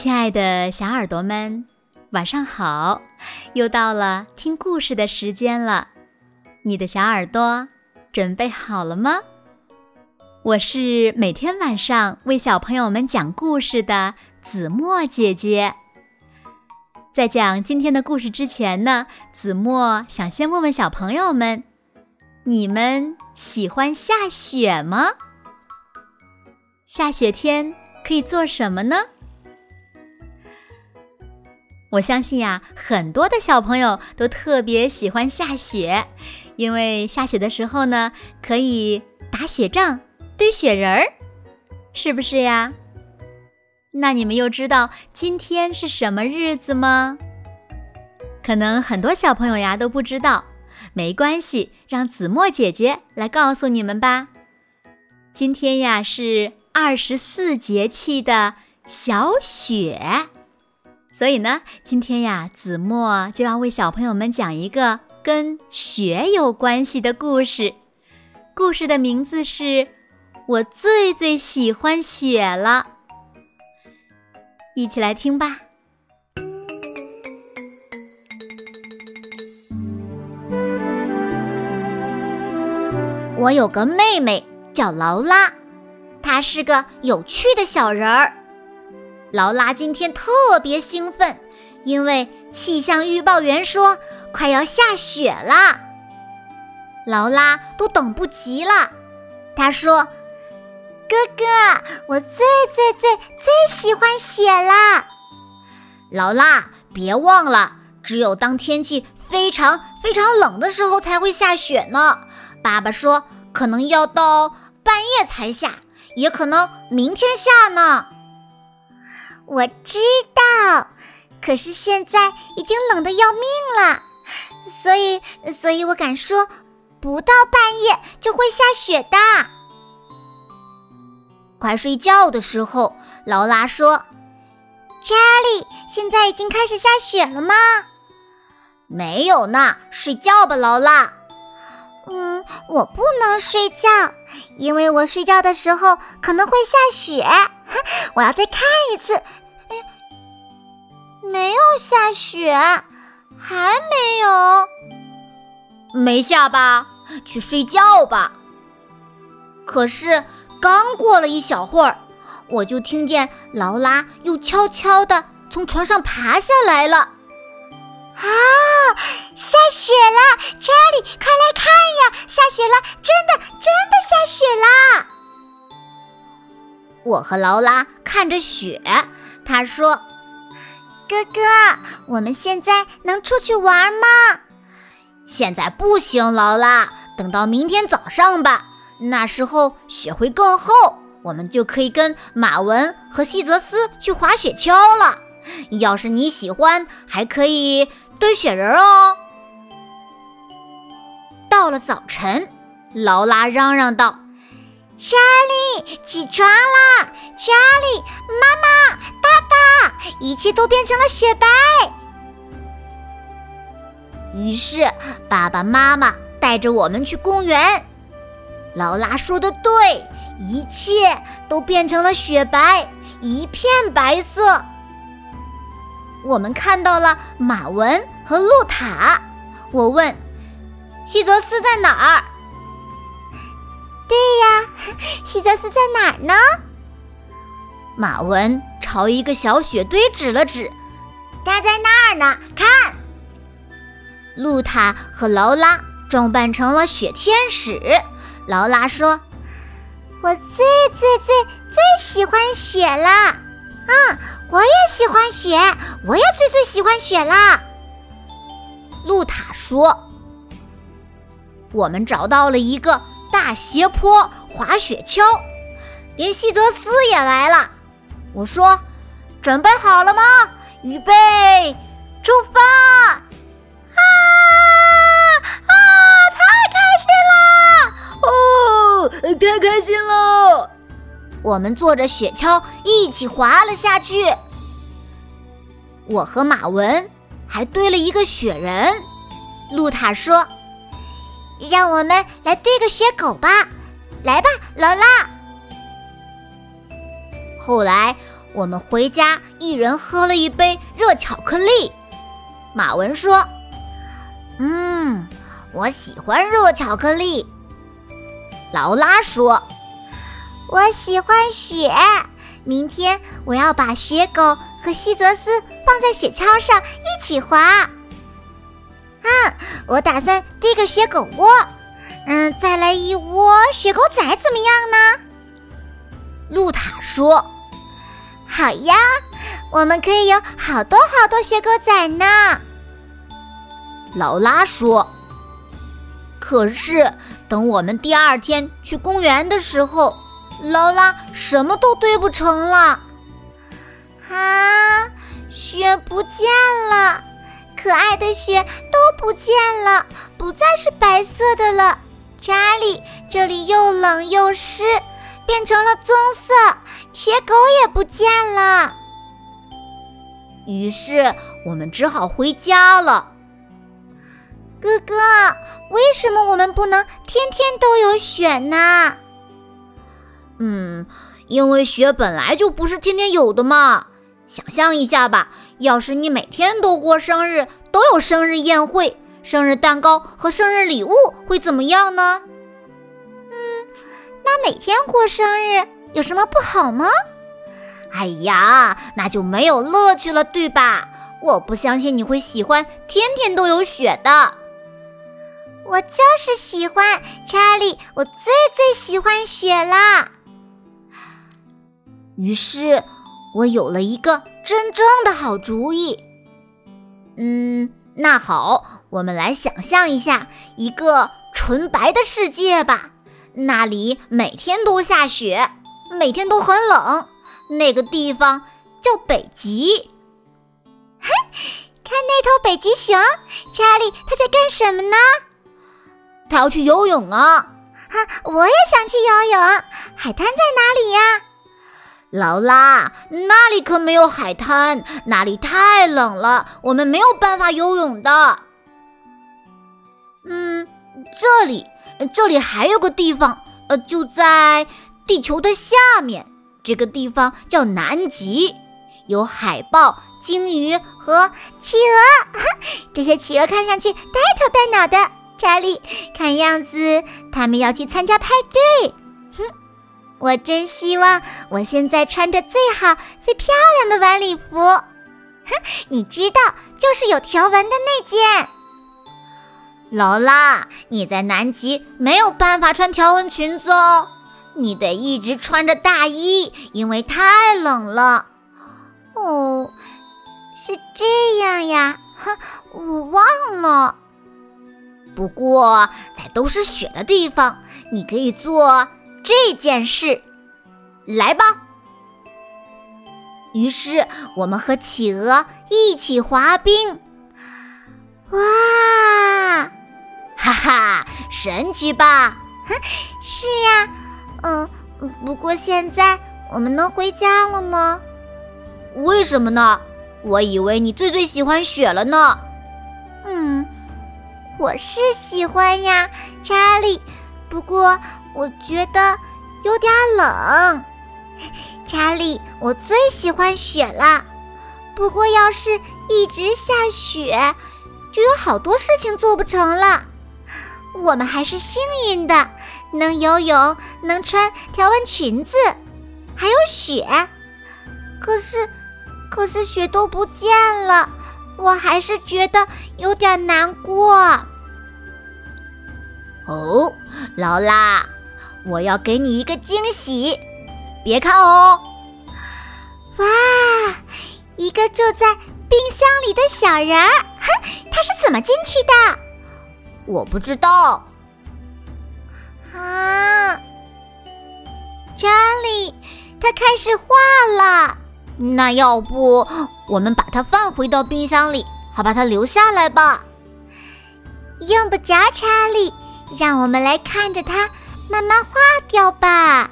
亲爱的小耳朵们，晚上好！又到了听故事的时间了，你的小耳朵准备好了吗？我是每天晚上为小朋友们讲故事的子墨姐姐。在讲今天的故事之前呢，子墨想先问问小朋友们：你们喜欢下雪吗？下雪天可以做什么呢？我相信呀，很多的小朋友都特别喜欢下雪，因为下雪的时候呢，可以打雪仗、堆雪人儿，是不是呀？那你们又知道今天是什么日子吗？可能很多小朋友呀都不知道，没关系，让子墨姐姐来告诉你们吧。今天呀是二十四节气的小雪。所以呢，今天呀，子墨就要为小朋友们讲一个跟雪有关系的故事。故事的名字是《我最最喜欢雪了》，一起来听吧。我有个妹妹叫劳拉，她是个有趣的小人儿。劳拉今天特别兴奋，因为气象预报员说快要下雪了。劳拉都等不及了，她说：“哥哥，我最最最最喜欢雪了。”劳拉，别忘了，只有当天气非常非常冷的时候才会下雪呢。爸爸说，可能要到半夜才下，也可能明天下呢。我知道，可是现在已经冷得要命了，所以，所以我敢说，不到半夜就会下雪的。快睡觉的时候，劳拉说：“查理，现在已经开始下雪了吗？”“没有呢，睡觉吧，劳拉。”“嗯，我不能睡觉，因为我睡觉的时候可能会下雪。” 我要再看一次，哎，没有下雪，还没有，没下吧？去睡觉吧。可是刚过了一小会儿，我就听见劳拉又悄悄地从床上爬下来了。啊，下雪了！查理，快来看呀，下雪了！真的，真的下雪了！我和劳拉看着雪，他说：“哥哥，我们现在能出去玩吗？”“现在不行，劳拉，等到明天早上吧。那时候雪会更厚，我们就可以跟马文和西泽斯去滑雪橇了。要是你喜欢，还可以堆雪人哦。”到了早晨，劳拉嚷嚷道。查理，起床啦！查理，妈妈，爸爸，一切都变成了雪白。于是，爸爸妈妈带着我们去公园。劳拉说的对，一切都变成了雪白，一片白色。我们看到了马文和露塔。我问：希泽斯在哪儿？对呀，西泽斯在哪儿呢？马文朝一个小雪堆指了指，他在那儿呢。看，露塔和劳拉装扮成了雪天使。劳拉说：“我最最最最喜欢雪了。”嗯，我也喜欢雪，我也最最喜欢雪了。露塔说：“我们找到了一个。”大斜坡滑雪橇，连希泽斯也来了。我说：“准备好了吗？预备，出发！”啊啊！太开心了！哦，太开心了！我们坐着雪橇一起滑了下去。我和马文还堆了一个雪人。露塔说。让我们来堆个雪狗吧，来吧，劳拉。后来我们回家一人喝了一杯热巧克力。马文说：“嗯，我喜欢热巧克力。”劳拉说：“我喜欢雪。明天我要把雪狗和西泽斯放在雪橇上一起滑。”嗯，我打算堆个雪狗窝。嗯，再来一窝雪狗仔怎么样呢？露塔说：“好呀，我们可以有好多好多雪狗仔呢。”劳拉说：“可是等我们第二天去公园的时候，劳拉什么都堆不成了。啊，雪不见了，可爱的雪都不见了，不再是白色的了。”查理，这里又冷又湿，变成了棕色，雪狗也不见了。于是我们只好回家了。哥哥，为什么我们不能天天都有雪呢？嗯，因为雪本来就不是天天有的嘛。想象一下吧，要是你每天都过生日，都有生日宴会。生日蛋糕和生日礼物会怎么样呢？嗯，那每天过生日有什么不好吗？哎呀，那就没有乐趣了，对吧？我不相信你会喜欢天天都有雪的。我就是喜欢，查理，我最最喜欢雪啦。于是我有了一个真正的好主意。嗯。那好，我们来想象一下一个纯白的世界吧。那里每天都下雪，每天都很冷。那个地方叫北极。嘿，看那头北极熊，查理，它在干什么呢？它要去游泳啊！哈，我也想去游泳。海滩在哪里呀？劳拉，那里可没有海滩，那里太冷了，我们没有办法游泳的。嗯，这里，这里还有个地方，呃，就在地球的下面，这个地方叫南极，有海豹、鲸鱼和企鹅。这些企鹅看上去呆头呆脑的，查理，看样子他们要去参加派对。我真希望我现在穿着最好、最漂亮的晚礼服，哼，你知道，就是有条纹的那件。劳拉，你在南极没有办法穿条纹裙子哦，你得一直穿着大衣，因为太冷了。哦，是这样呀，哼，我忘了。不过，在都是雪的地方，你可以做。这件事，来吧。于是我们和企鹅一起滑冰，哇，哈哈，神奇吧？是呀，嗯，不过现在我们能回家了吗？为什么呢？我以为你最最喜欢雪了呢。嗯，我是喜欢呀，查理。不过。我觉得有点冷，查理，我最喜欢雪了。不过要是一直下雪，就有好多事情做不成了。我们还是幸运的，能游泳，能穿条纹裙子，还有雪。可是，可是雪都不见了，我还是觉得有点难过。哦，劳拉。我要给你一个惊喜，别看哦！哇，一个住在冰箱里的小人儿，哼，他是怎么进去的？我不知道。啊，查理，他开始化了。那要不我们把它放回到冰箱里，好把它留下来吧？用不着，查理，让我们来看着它。慢慢化掉吧。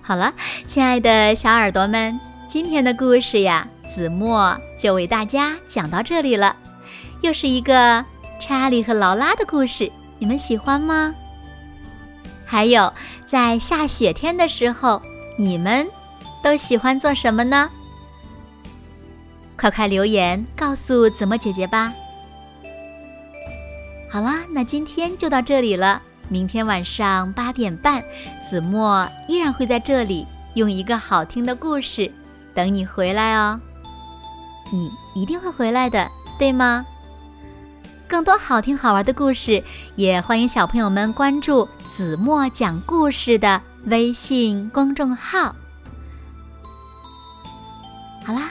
好了，亲爱的小耳朵们，今天的故事呀，子墨就为大家讲到这里了。又是一个查理和劳拉的故事，你们喜欢吗？还有，在下雪天的时候，你们都喜欢做什么呢？快快留言告诉子墨姐姐吧。好啦，那今天就到这里了。明天晚上八点半，子墨依然会在这里，用一个好听的故事等你回来哦。你一定会回来的，对吗？更多好听好玩的故事，也欢迎小朋友们关注“子墨讲故事”的微信公众号。好啦，